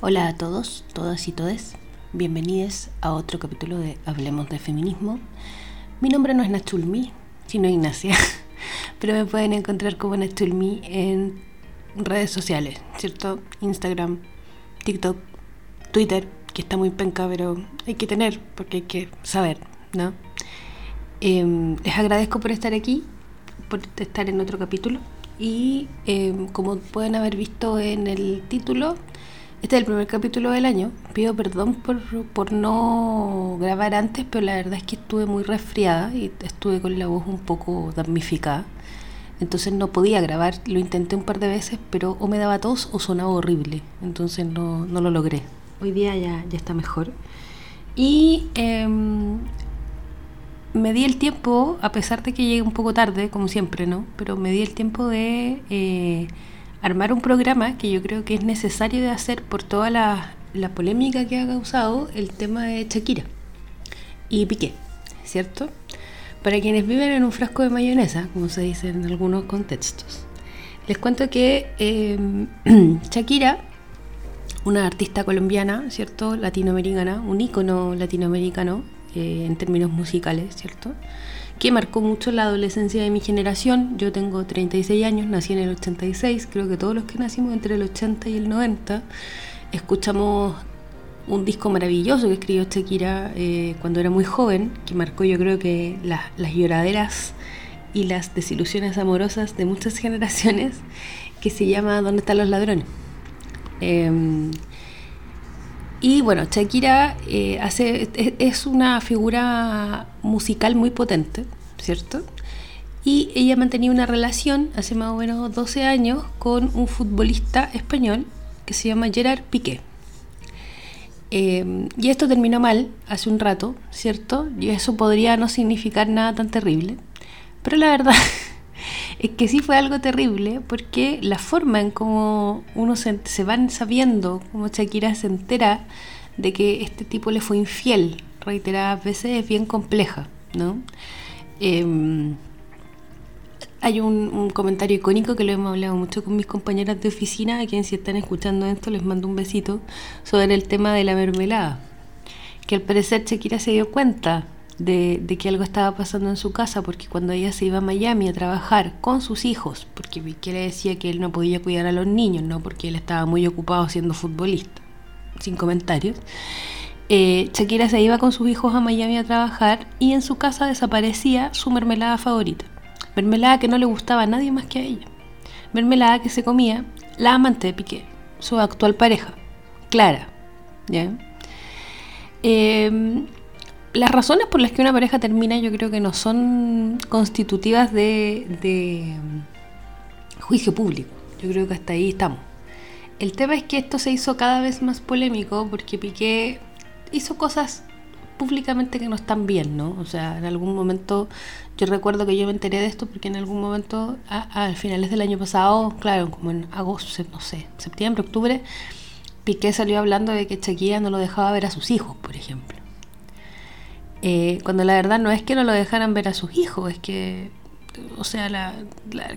Hola a todos, todas y todes. Bienvenidos a otro capítulo de Hablemos de Feminismo. Mi nombre no es Nachulmi, sino Ignacia, pero me pueden encontrar como Nachulmi en redes sociales, ¿cierto? Instagram, TikTok, Twitter, que está muy penca, pero hay que tener, porque hay que saber, ¿no? Em, les agradezco por estar aquí, por estar en otro capítulo. Y em, como pueden haber visto en el título, este es el primer capítulo del año. Pido perdón por, por no grabar antes, pero la verdad es que estuve muy resfriada y estuve con la voz un poco damnificada. Entonces no podía grabar, lo intenté un par de veces, pero o me daba tos o sonaba horrible. Entonces no, no lo logré. Hoy día ya, ya está mejor. Y em, me di el tiempo, a pesar de que llegué un poco tarde, como siempre, ¿no? Pero me di el tiempo de... Eh, armar un programa que yo creo que es necesario de hacer por toda la, polémica que ha causado el tema de Shakira y Piqué, ¿cierto? Para quienes viven en un frasco de mayonesa, como se dice en algunos contextos. Les cuento que em, Shakira, una artista colombiana, ¿cierto? Latinoamericana, un ícono latinoamericano eh, en términos musicales, ¿cierto? Que marcó mucho la adolescencia de mi generación. Yo tengo 36 años, nací en el 86, creo que todos los que nacimos entre el 80 y el 90 escuchamos un disco maravilloso que escribió Shakira eh, cuando era muy joven, que marcó yo creo que las lloraderas y las desilusiones amorosas de muchas generaciones, que se llama ¿Dónde están los ladrones? Em, y bueno, Shakira eh, hace, es una figura musical muy potente, ¿cierto? Y ella mantenía una relación hace más o menos 12 años con un futbolista español que se llama Gerard Piqué. Eh, y esto terminó mal hace un rato, ¿cierto? Y eso podría no significar nada tan terrible. Pero la verdad es que sí fue algo terrible porque la forma en cómo uno se, se van sabiendo, cómo Shakira se entera de que este tipo le fue infiel reiteradas veces es bien compleja, ¿no? Em, hay un, comentario icónico que lo hemos hablado mucho con mis compañeras de oficina, a quienes si están escuchando esto les mando un besito, sobre el tema de la mermelada. Que al parecer Shakira se dio cuenta de, que algo estaba pasando en su casa, porque cuando ella se iba a Miami a trabajar con sus hijos, porque Piqué le decía que él no podía cuidar a los niños, no porque él estaba muy ocupado siendo futbolista, sin comentarios, eh, Shakira se iba con sus hijos a Miami a trabajar y en su casa desaparecía su mermelada favorita. Mermelada que no le gustaba a nadie más que a ella. Mermelada que se comía la amante de Piqué, su actual pareja, Clara. Em, las razones por las que una pareja termina yo creo que no son constitutivas de, de juicio público. Yo creo que hasta ahí estamos. El tema es que esto se hizo cada vez más polémico porque Piqué hizo cosas públicamente que no están bien, ¿no? O sea, en algún momento, yo recuerdo que yo me enteré de esto porque en algún momento, a, a finales del año pasado, claro, como en agosto, no sé, septiembre, octubre, Piqué salió hablando de que Shakira no lo dejaba ver a sus hijos, por ejemplo. Eh, cuando la verdad no es que no lo dejaran ver a sus hijos, es que, o sea,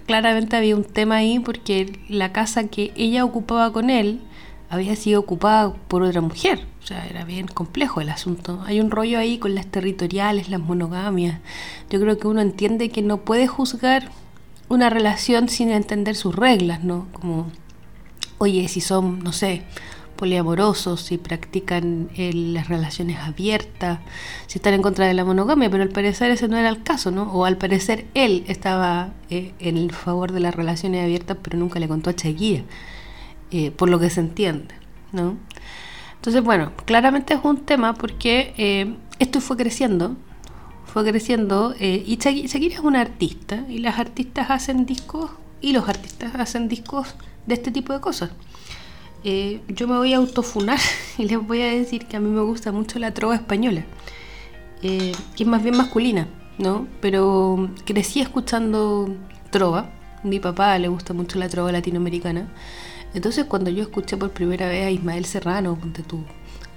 claramente había un tema ahí porque la casa que ella ocupaba con él había sido ocupada por otra mujer. O sea, era bien complejo el asunto. Hay un rollo ahí con las territoriales, las monogamias. Yo creo que uno entiende que no puede juzgar una relación sin entender sus reglas, ¿no? Como, oye, si son, no sé, poliamorosos, si practican eh, las relaciones abiertas, si están en contra de la monogamia, pero al parecer ese no era el caso, ¿no? O al parecer él estaba eh, en favor de las relaciones abiertas, pero nunca le contó a Shakira. Eh, por lo que se entiende, ¿no? Entonces, bueno, claramente es un tema porque esto fue creciendo, fue creciendo, y Shakira es una artista, y las artistas hacen discos, y los artistas hacen discos de este tipo de cosas. Yo me voy a autofunar y les voy a decir que a mí me gusta mucho la trova española, que es más bien masculina, ¿no? Pero crecí escuchando trova, mi papá le gusta mucho la trova latinoamericana, entonces cuando yo escuché por primera vez a Ismael Serrano, ponte tú,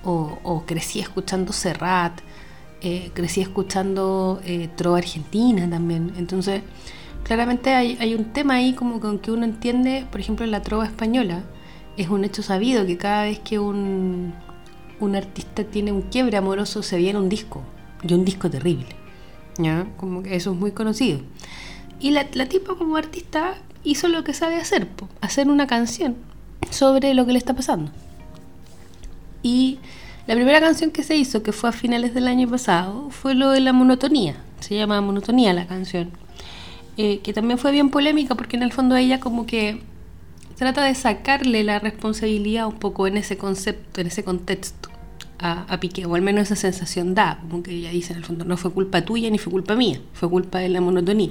o, crecí escuchando Serrat, eh, crecí escuchando eh, Trova Argentina también. Entonces, claramente hay, un tema ahí como con que uno entiende, por ejemplo, la Trova española, es un hecho sabido que cada vez que un, un artista tiene un quiebre amoroso se viene un disco, y un disco terrible. ¿ya? Como que eso es muy conocido. Y la, la tipa como artista hizo lo que sabe hacer, hacer una canción sobre lo que le está pasando. Y la primera canción que se hizo, que fue a finales del año pasado, fue lo de la monotonía. Se llama Monotonía la canción. Eh, que también fue bien polémica porque en el fondo ella como que trata de sacarle la responsabilidad un poco en ese concepto, en ese contexto a, a, Piqué, o al menos esa sensación da, como que ella dice en el fondo, no fue culpa tuya ni fue culpa mía, fue culpa de la monotonía.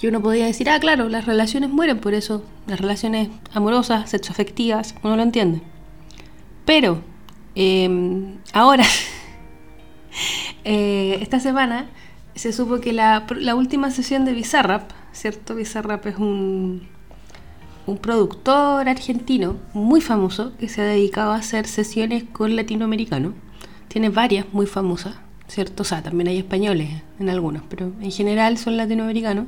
Y uno podría decir, ah, claro, las relaciones mueren por eso, las relaciones amorosas, sexoafectivas, uno lo entiende. Pero, eh, ahora, eh, esta semana, se supo que la, la última sesión de Bizarrap, ¿cierto? Bizarrap es un, un productor argentino muy famoso que se ha dedicado a hacer sesiones con latinoamericanos. Tiene varias muy famosas, ¿cierto? O sea, también hay españoles en algunos, pero en general son latinoamericanos.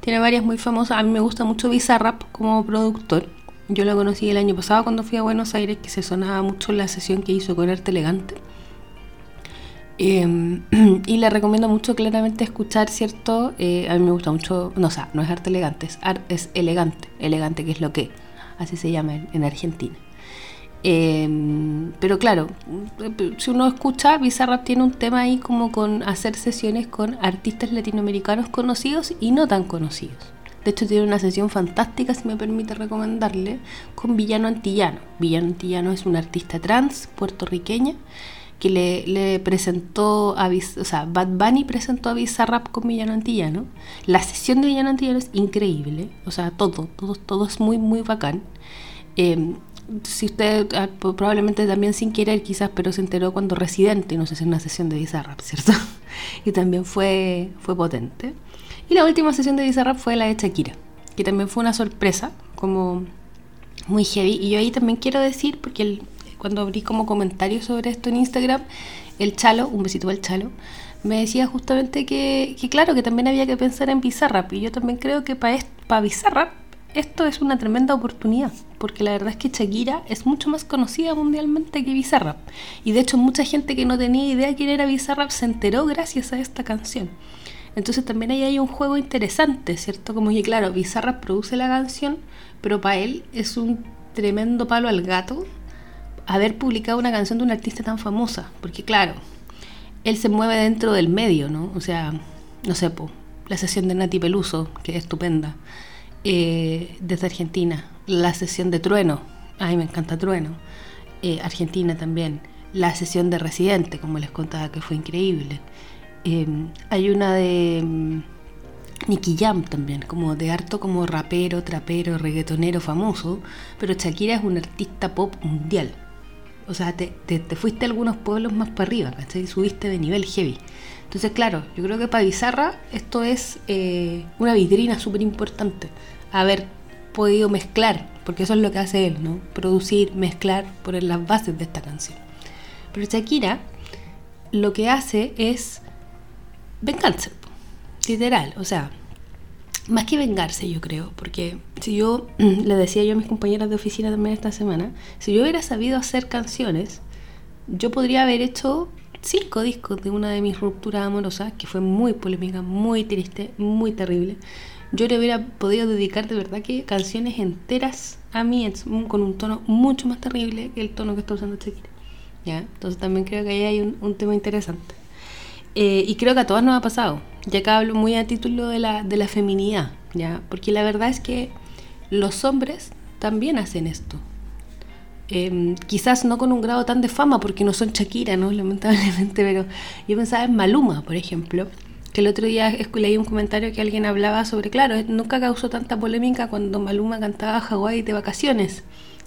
Tiene varias muy famosas. A mí me gusta mucho Bizarrap como productor. Yo lo conocí el año pasado cuando fui a Buenos Aires, que se sonaba mucho la sesión que hizo con Arte Elegante. Eh, y le recomiendo mucho claramente escuchar, ¿cierto? Eh, a mí me gusta mucho, no, o sea, no es arte elegante, es, arte, es elegante, elegante que es lo que, así se llama en, en Argentina. Eh, pero claro, si uno escucha, Bizarrap tiene un tema ahí como con hacer sesiones con artistas latinoamericanos conocidos y no tan conocidos. De hecho, tiene una sesión fantástica, si me permite recomendarle, con Villano Antillano. Villano Antillano es una artista trans puertorriqueña que le, presentó a o sea, Bad Bunny presentó a Bizarrap con Villano Antillano. La sesión de Villano Antillano es increíble, o sea, todo, todo, todo es muy, muy bacán. Eh, si usted probablemente también sin querer quizás, pero se enteró cuando Residente nos hizo una sesión de Bizarrap, ¿cierto? y también fue, fue potente. Y la última sesión de Bizarrap fue la de Shakira, que también fue una sorpresa, como muy heavy. Y yo ahí también quiero decir, porque el, cuando abrí como comentarios sobre esto en Instagram, el Chalo, un besito al Chalo, me decía justamente que, que claro, que también había que pensar en Bizarrap. Y yo también creo que para pa Bizarrap esto es una tremenda oportunidad, porque la verdad es que Shakira es mucho más conocida mundialmente que Bizarrap. Y de hecho mucha gente que no tenía idea quién era Bizarrap se enteró gracias a esta canción. Entonces también ahí hay un juego interesante, ¿cierto? Como que claro, Bizarrap produce la canción, pero para él es un tremendo palo al gato haber publicado una canción de una artista tan famosa, porque claro, él se mueve dentro del medio, ¿no? O sea, no sé, po, la sesión de Nati Peluso, que es estupenda, eh, desde Argentina, la sesión de Trueno, ay, me encanta Trueno, eh, Argentina también, la sesión de Residente, como les contaba, que fue increíble. Eh, hay una de um, Nicky Jam también, como de harto como rapero, trapero, reggaetonero famoso, pero Shakira es un artista pop mundial. O sea, te, te, te fuiste a algunos pueblos más para arriba, ¿cachai? Subiste de nivel heavy. Entonces, claro, yo creo que para Bizarra esto es eh, una vitrina súper importante. Haber podido mezclar, porque eso es lo que hace él, ¿no? Producir, mezclar, poner las bases de esta canción. Pero Shakira lo que hace es vengarse, literal. O sea, más que vengarse, yo creo, porque si yo le decía yo a mis compañeras de oficina también esta semana, si yo hubiera sabido hacer canciones, yo podría haber hecho cinco discos de una de mis rupturas amorosas, que fue muy polémica, muy triste, muy terrible. Yo le hubiera podido dedicar de verdad que canciones enteras a mí con un tono mucho más terrible que el tono que está usando Shakira. ¿Ya? Entonces también creo que ahí hay un tema interesante. Eh, y creo que a todas nos ha pasado. Ya que hablo muy a título de la, de la feminidad, ¿ya? Porque la verdad es que los hombres también hacen esto. Eh, quizás no con un grado tan de fama, porque no son Shakira, ¿no? Lamentablemente, pero yo pensaba en Maluma, por ejemplo, que el otro día leí un comentario que alguien hablaba sobre, claro, nunca causó tanta polémica cuando Maluma cantaba Hawái de vacaciones,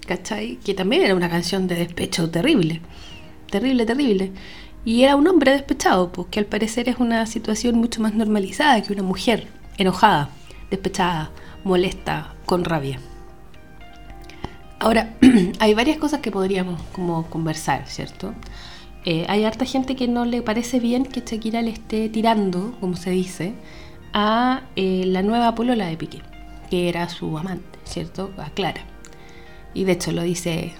¿cachai? Que también era una canción de despecho terrible, terrible, terrible. Y era un hombre despechado, pues que al parecer es una situación mucho más normalizada que una mujer enojada, despechada, molesta, con rabia. Ahora, hay varias cosas que podríamos como conversar, ¿cierto? Eh, hay harta gente que no le parece bien que Shakira le esté tirando, como se dice, a eh, la nueva polola de Piqué, que era su amante, ¿cierto? A Clara. Y de hecho lo dice,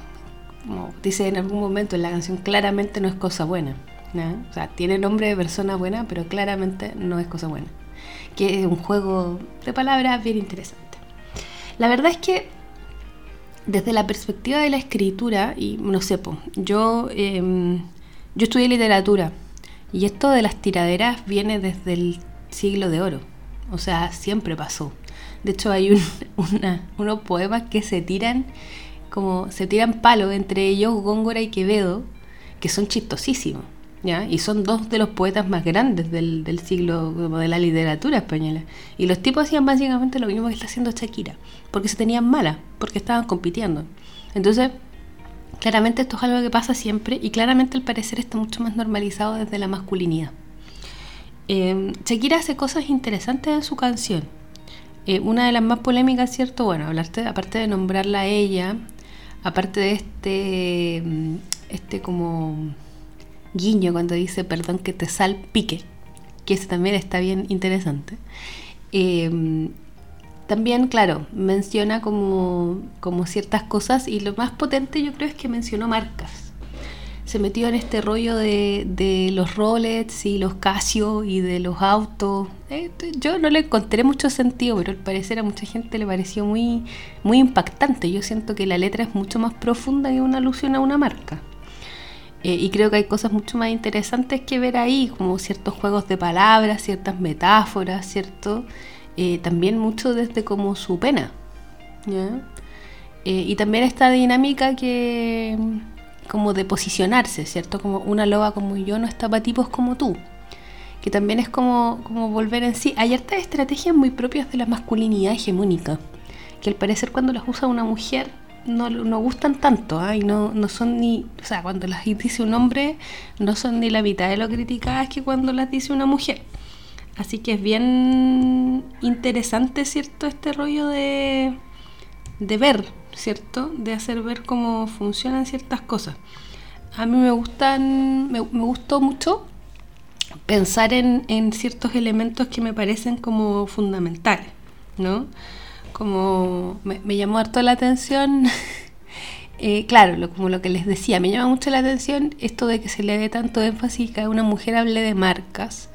como dice en algún momento en la canción, claramente no es cosa buena. O sea, tiene nombre de persona buena, pero claramente no es cosa buena. Que es un juego de palabras bien interesante. La verdad es que desde la perspectiva de la escritura, y no sé, yo, em, yo estudié literatura y esto de las tiraderas viene desde el siglo de oro. O sea, siempre pasó. De hecho, hay unos poemas que se tiran como se tiran palos entre ellos Góngora y Quevedo, que son chistosísimos. ¿Ya? Y son dos de los poetas más grandes del, del siglo de la literatura española. Y los tipos hacían básicamente lo mismo que está haciendo Shakira, porque se tenían malas, porque estaban compitiendo. Entonces, claramente esto es algo que pasa siempre y claramente al parecer está mucho más normalizado desde la masculinidad. Eh, Shakira hace cosas interesantes en su canción. Eh, una de las más polémicas, ¿cierto? Bueno, hablarte, aparte de nombrarla a ella, aparte de este, este como guiño cuando dice perdón que te salpique, que ese también está bien interesante. Eh, también, claro, menciona como, como ciertas cosas y lo más potente yo creo es que mencionó marcas se metió en este rollo de, los Rolex y los Casio y de los autos. Eh, yo no le encontré mucho sentido, pero al parecer a mucha gente le pareció muy, muy impactante. Yo siento que la letra es mucho más profunda que una alusión a una marca. Eh, y creo que hay cosas mucho más interesantes que ver ahí, como ciertos juegos de palabras, ciertas metáforas, ¿cierto? Eh, también mucho desde como su pena. y también esta dinámica que como de posicionarse, ¿cierto? Como una loba como yo no está para tipos como tú. Que también es como, como volver en sí. Hay hartas estrategias muy propias de la masculinidad hegemónica, que al parecer cuando las usa una mujer no, no gustan tanto, ¿ah? y no, no son ni, o sea, cuando las dice un hombre, no son ni la mitad de lo criticadas que cuando las dice una mujer. Así que es bien interesante, ¿cierto? Este rollo de, de ver, ¿cierto? De hacer ver cómo funcionan ciertas cosas. A mí me gustan, me, gustó mucho pensar en, ciertos elementos que me parecen como fundamentales, ¿no? Como me, llamó harto la atención, eh, claro, como lo que les decía, me llama mucho la atención esto de que se le dé tanto énfasis que una mujer hable de marcas.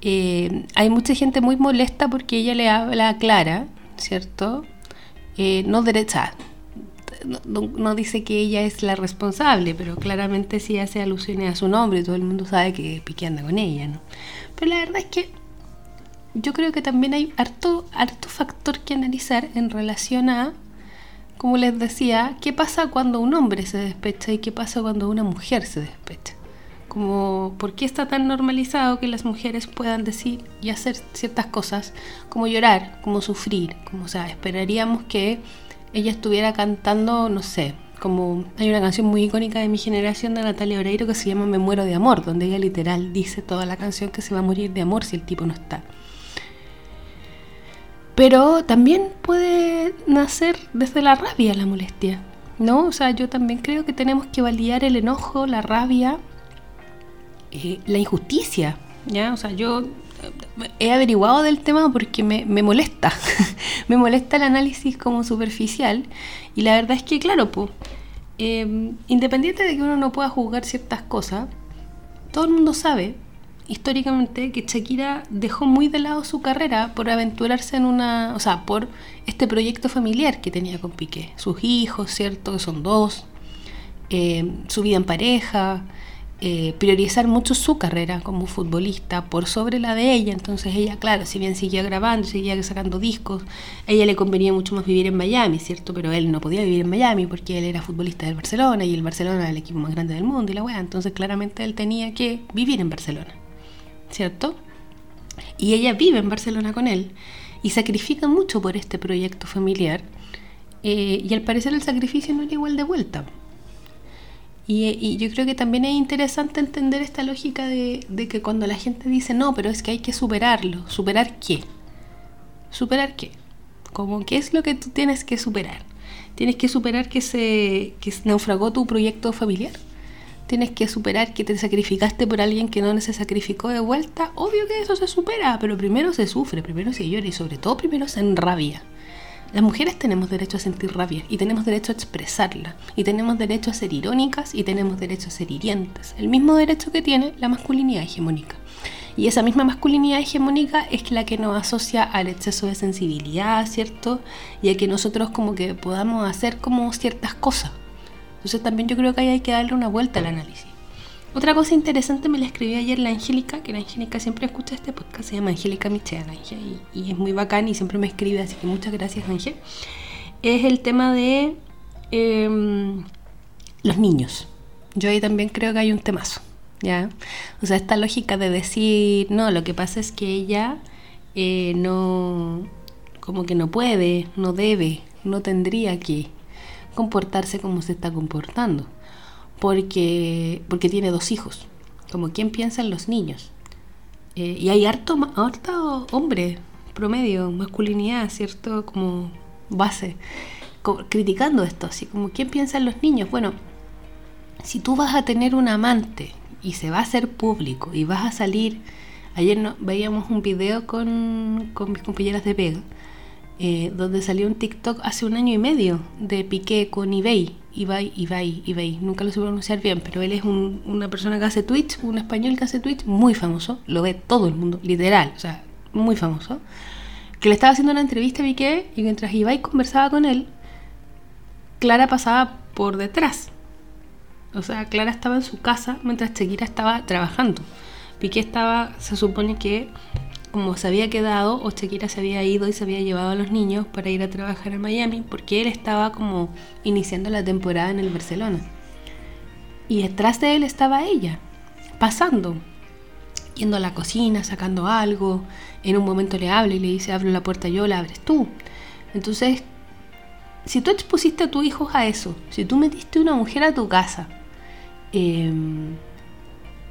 Eh, hay mucha gente muy molesta porque ella le habla a Clara, ¿cierto? Eh, no derecha, no, dice que ella es la responsable, pero claramente sí hace alusiones a su nombre todo el mundo sabe que Piqué anda con ella, ¿no? Pero la verdad es que yo creo que también hay harto, harto factor que analizar en relación a, como les decía, qué pasa cuando un hombre se despecha y qué pasa cuando una mujer se despecha. Como, ¿por qué está tan normalizado que las mujeres puedan decir y hacer ciertas cosas, como llorar, como sufrir? Como, o sea, esperaríamos que ella estuviera cantando, no sé, como hay una canción muy icónica de mi generación de Natalia Oreiro que se llama Me muero de amor, donde ella literal dice toda la canción que se va a morir de amor si el tipo no está. Pero también puede nacer desde la rabia la molestia, ¿no? O sea, yo también creo que tenemos que validar el enojo, la rabia, eh, la injusticia, ¿ya? O sea, yo he averiguado del tema porque me, molesta. me molesta el análisis como superficial. Y la verdad es que, claro, pues, independiente de que uno no pueda juzgar ciertas cosas, todo el mundo sabe históricamente que Shakira dejó muy de lado su carrera por aventurarse en una, o sea, por este proyecto familiar que tenía con Piqué. Sus hijos, ¿cierto? Que son dos, eh, su vida en pareja, eh, priorizar mucho su carrera como futbolista por sobre la de ella. Entonces ella, claro, si bien seguía grabando, seguía sacando discos, a ella le convenía mucho más vivir en Miami, ¿cierto? Pero él no podía vivir en Miami porque él era futbolista del Barcelona y el Barcelona era el equipo más grande del mundo y la weá. Entonces claramente él tenía que vivir en Barcelona, ¿cierto? Y ella vive en Barcelona con él y sacrifica mucho por este proyecto familiar. Eh, y al parecer el sacrificio no era igual de vuelta. Y, yo creo que también es interesante entender esta lógica de, que cuando la gente dice, no, pero es que hay que superarlo, ¿superar qué? ¿Superar qué? Como, ¿qué es lo que tú tienes que superar? ¿Tienes que superar que se, que naufragó tu proyecto familiar? ¿Tienes que superar que te sacrificaste por alguien que no se sacrificó de vuelta? Obvio que eso se supera, pero primero se sufre, primero se llora y sobre todo primero se enrabia. Las mujeres tenemos derecho a sentir rabia y tenemos derecho a expresarla y tenemos derecho a ser irónicas y tenemos derecho a ser hirientes. El mismo derecho que tiene la masculinidad hegemónica. Y esa misma masculinidad hegemónica es la que nos asocia al exceso de sensibilidad, ¿cierto? Y a que nosotros como que podamos hacer como ciertas cosas. Entonces también yo creo que ahí hay que darle una vuelta al análisis. Otra cosa interesante me la escribió ayer la Angélica, que la Angélica siempre escucha este podcast, se llama Angélica Michel, y, y, es muy bacán y siempre me escribe, así que muchas gracias Ángel. Es el tema de em, los niños. Yo ahí también creo que hay un temazo, ¿ya? O sea, esta lógica de decir, no, lo que pasa es que ella eh, no, como que no puede, no debe, no tendría que comportarse como se está comportando porque, porque tiene dos hijos. Como quien piensa en los niños. Eh, y hay harto, harto hombre promedio, masculinidad, ¿cierto? Como base, criticando esto, así como quién piensa en los niños. Bueno, si tú vas a tener un amante y se va a hacer público y vas a salir, ayer no, veíamos un video con, con mis compañeras de Vega, eh, donde salió un TikTok hace un año y medio de Piqué con eBay Ibai, Ibai, Ibai, nunca lo sé pronunciar bien, pero él es una persona que hace Twitch, un español que hace Twitch muy famoso, lo ve todo el mundo, literal, o sea, muy famoso, que le estaba haciendo una entrevista a Piqué y mientras Ibai conversaba con él, Clara pasaba por detrás. O sea, Clara estaba en su casa mientras Shakira estaba trabajando. Piqué estaba, se supone que como se había quedado o Shakira se había ido y se había llevado a los niños para ir a trabajar a Miami porque él estaba como iniciando la temporada en el Barcelona. Y detrás de él estaba ella, pasando, yendo a la cocina, sacando algo. En un momento le habla y le dice, abro la puerta yo, la abres tú. Entonces, si tú expusiste a tu hijo a eso, si tú metiste una mujer a tu casa, em,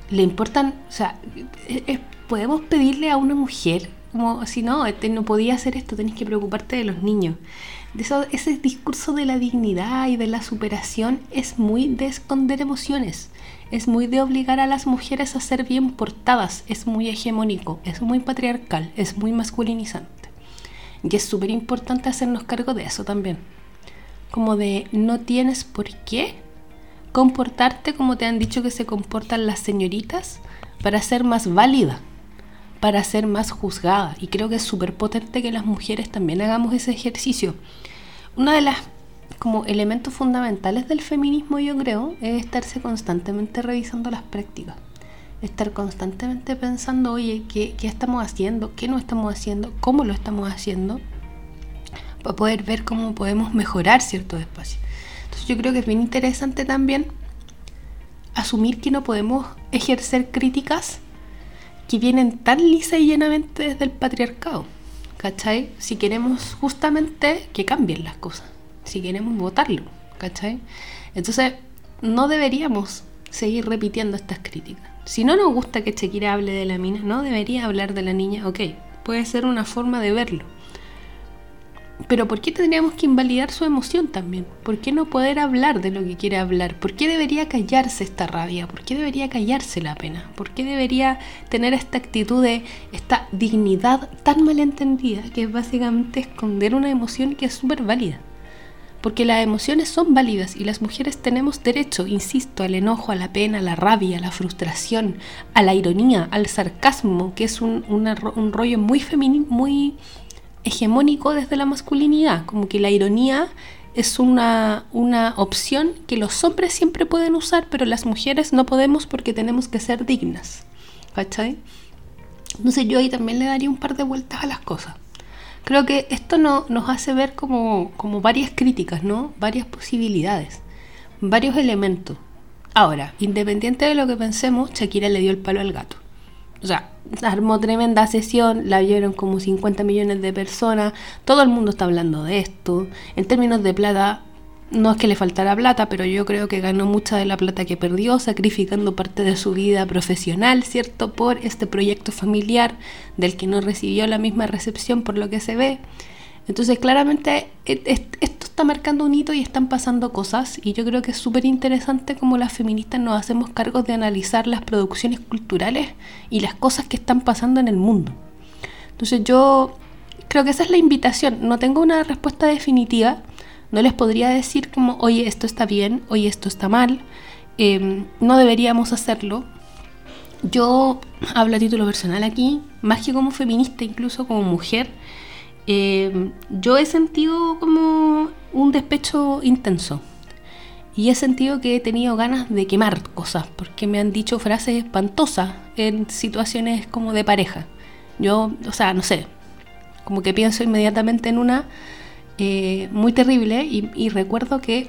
le importan, o sea, es, podemos pedirle a una mujer, como si no, este, no podía hacer esto, tenés que preocuparte de los niños. Eso, ese discurso de la dignidad y de la superación es muy de esconder emociones, es muy de obligar a las mujeres a ser bien portadas, es muy hegemónico, es muy patriarcal, es muy masculinizante. Y es súper importante hacernos cargo de eso también. Como de no tienes por qué comportarte como te han dicho que se comportan las señoritas para ser más válida para ser más juzgada. Y creo que es súper potente que las mujeres también hagamos ese ejercicio. Una de las como elementos fundamentales del feminismo, yo creo, es estarse constantemente revisando las prácticas. Estar constantemente pensando, oye, ¿qué, qué estamos haciendo? ¿Qué no estamos haciendo? ¿Cómo lo estamos haciendo? Para poder ver cómo podemos mejorar ciertos espacios. Entonces yo creo que es bien interesante también asumir que no podemos ejercer críticas que vienen tan lisa y llenamente desde el patriarcado. ¿Cachai? Si queremos justamente que cambien las cosas, si queremos votarlo, ¿cachai? Entonces, no deberíamos seguir repitiendo estas críticas. Si no nos gusta que Shakira hable de la mina, no debería hablar de la niña, ok, puede ser una forma de verlo pero ¿por qué tendríamos que invalidar su emoción también? ¿Por qué no poder hablar de lo que quiere hablar? ¿Por qué debería callarse esta rabia? ¿Por qué debería callarse la pena? ¿Por qué debería tener esta actitud de esta dignidad tan malentendida que es básicamente esconder una emoción que es súper válida? Porque las emociones son válidas y las mujeres tenemos derecho, insisto, al enojo, a la pena, a la rabia, a la frustración, a la ironía, al sarcasmo, que es un, un rollo muy femenino, muy hegemónico desde la masculinidad, como que la ironía es una, una opción que los hombres siempre pueden usar, pero las mujeres no podemos porque tenemos que ser dignas. ¿Cachai? Entonces yo ahí también le daría un par de vueltas a las cosas. Creo que esto no, nos hace ver como, como varias críticas, ¿no? Varias posibilidades, varios elementos. Ahora, independiente de lo que pensemos, Shakira le dio el palo al gato. O sea, armó tremenda sesión, la vieron como 50 millones de personas, todo el mundo está hablando de esto. En términos de plata, no es que le faltara plata, pero yo creo que ganó mucha de la plata que perdió, sacrificando parte de su vida profesional, ¿cierto? Por este proyecto familiar del que no recibió la misma recepción por lo que se ve. Entonces, claramente, esto está marcando un hito y están pasando cosas y yo creo que es súper interesante como las feministas nos hacemos cargo de analizar las producciones culturales y las cosas que están pasando en el mundo. Entonces yo creo que esa es la invitación. No tengo una respuesta definitiva. No les podría decir como, oye, esto está bien, oye, esto está mal. Em, no deberíamos hacerlo. Yo hablo a título personal aquí, más que como feminista, incluso como mujer. Em, yo he sentido como un despecho intenso. Y he sentido que he tenido ganas de quemar cosas, porque me han dicho frases espantosas en situaciones como de pareja. Yo, o sea, no sé, como que pienso inmediatamente en una eh, muy terrible y, recuerdo que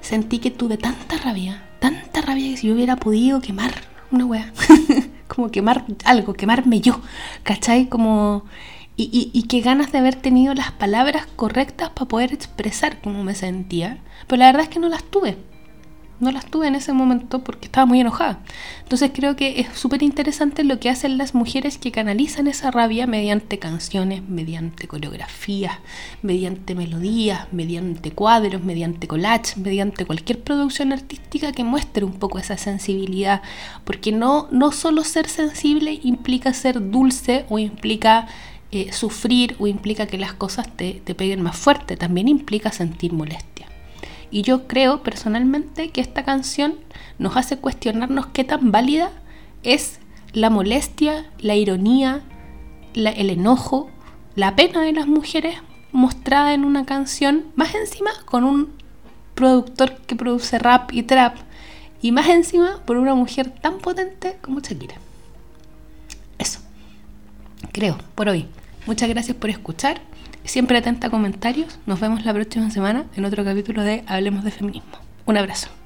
sentí que tuve tanta rabia, tanta rabia que si yo hubiera podido quemar una wea, como quemar algo, quemarme yo, ¿cachai? Como... Y, qué ganas de haber tenido las palabras correctas para poder expresar cómo me sentía. Pero la verdad es que no las tuve no las tuve en ese momento porque estaba muy enojada. Entonces creo que es súper interesante lo que hacen las mujeres que canalizan esa rabia mediante canciones, mediante coreografías, mediante melodías, mediante cuadros, mediante collage, mediante cualquier producción artística que muestre un poco esa sensibilidad. Porque no, no solo ser sensible implica ser dulce o implica eh, sufrir o implica que las cosas te, te peguen más fuerte, también implica sentir molestia. Y yo creo personalmente que esta canción nos hace cuestionarnos qué tan válida es la molestia, la ironía, el enojo, la pena de las mujeres mostrada en una canción, más encima con un productor que produce rap y trap, y más encima por una mujer tan potente como Shakira. Eso, creo, por hoy. Muchas gracias por escuchar. Siempre atenta a comentarios. Nos vemos la próxima semana en otro capítulo de Hablemos de Feminismo. Un abrazo.